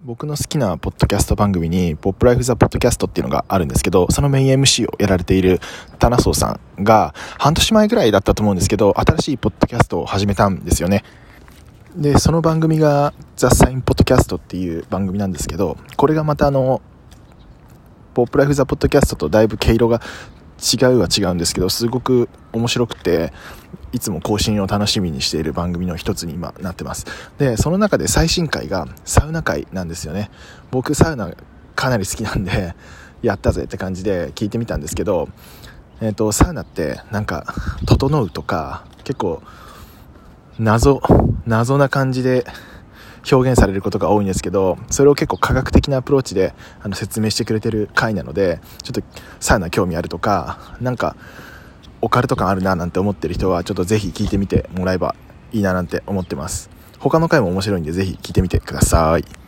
僕の好きなポッドキャスト番組に、ポップライフザポッドキャストっていうのがあるんですけど、そのメイン MC をやられているタナソーさんが、半年前ぐらいだったと思うんですけど、新しいポッドキャストを始めたんですよね。で、その番組が、ザ・サイン・ポッドキャストっていう番組なんですけど、これがまたあの、ポップライフザ・ポッドキャストとだいぶ毛色が違うは違うんですけど、すごく面白くて、いつも更新を楽しみにしている番組の一つに今なってます。で、その中で最新回がサウナ回なんですよね。僕サウナかなり好きなんで、やったぜって感じで聞いてみたんですけど、えっ、ー、と、サウナってなんか、整うとか、結構、謎、謎な感じで表現されることが多いんですけど、それを結構科学的なアプローチであの説明してくれてる回なので、ちょっとサウナ興味あるとか、なんか、オカルト感あるななんて思ってる人は、ちょっとぜひ聞いてみてもらえばいいななんて思ってます。他の回も面白いんで、ぜひ聞いてみてください。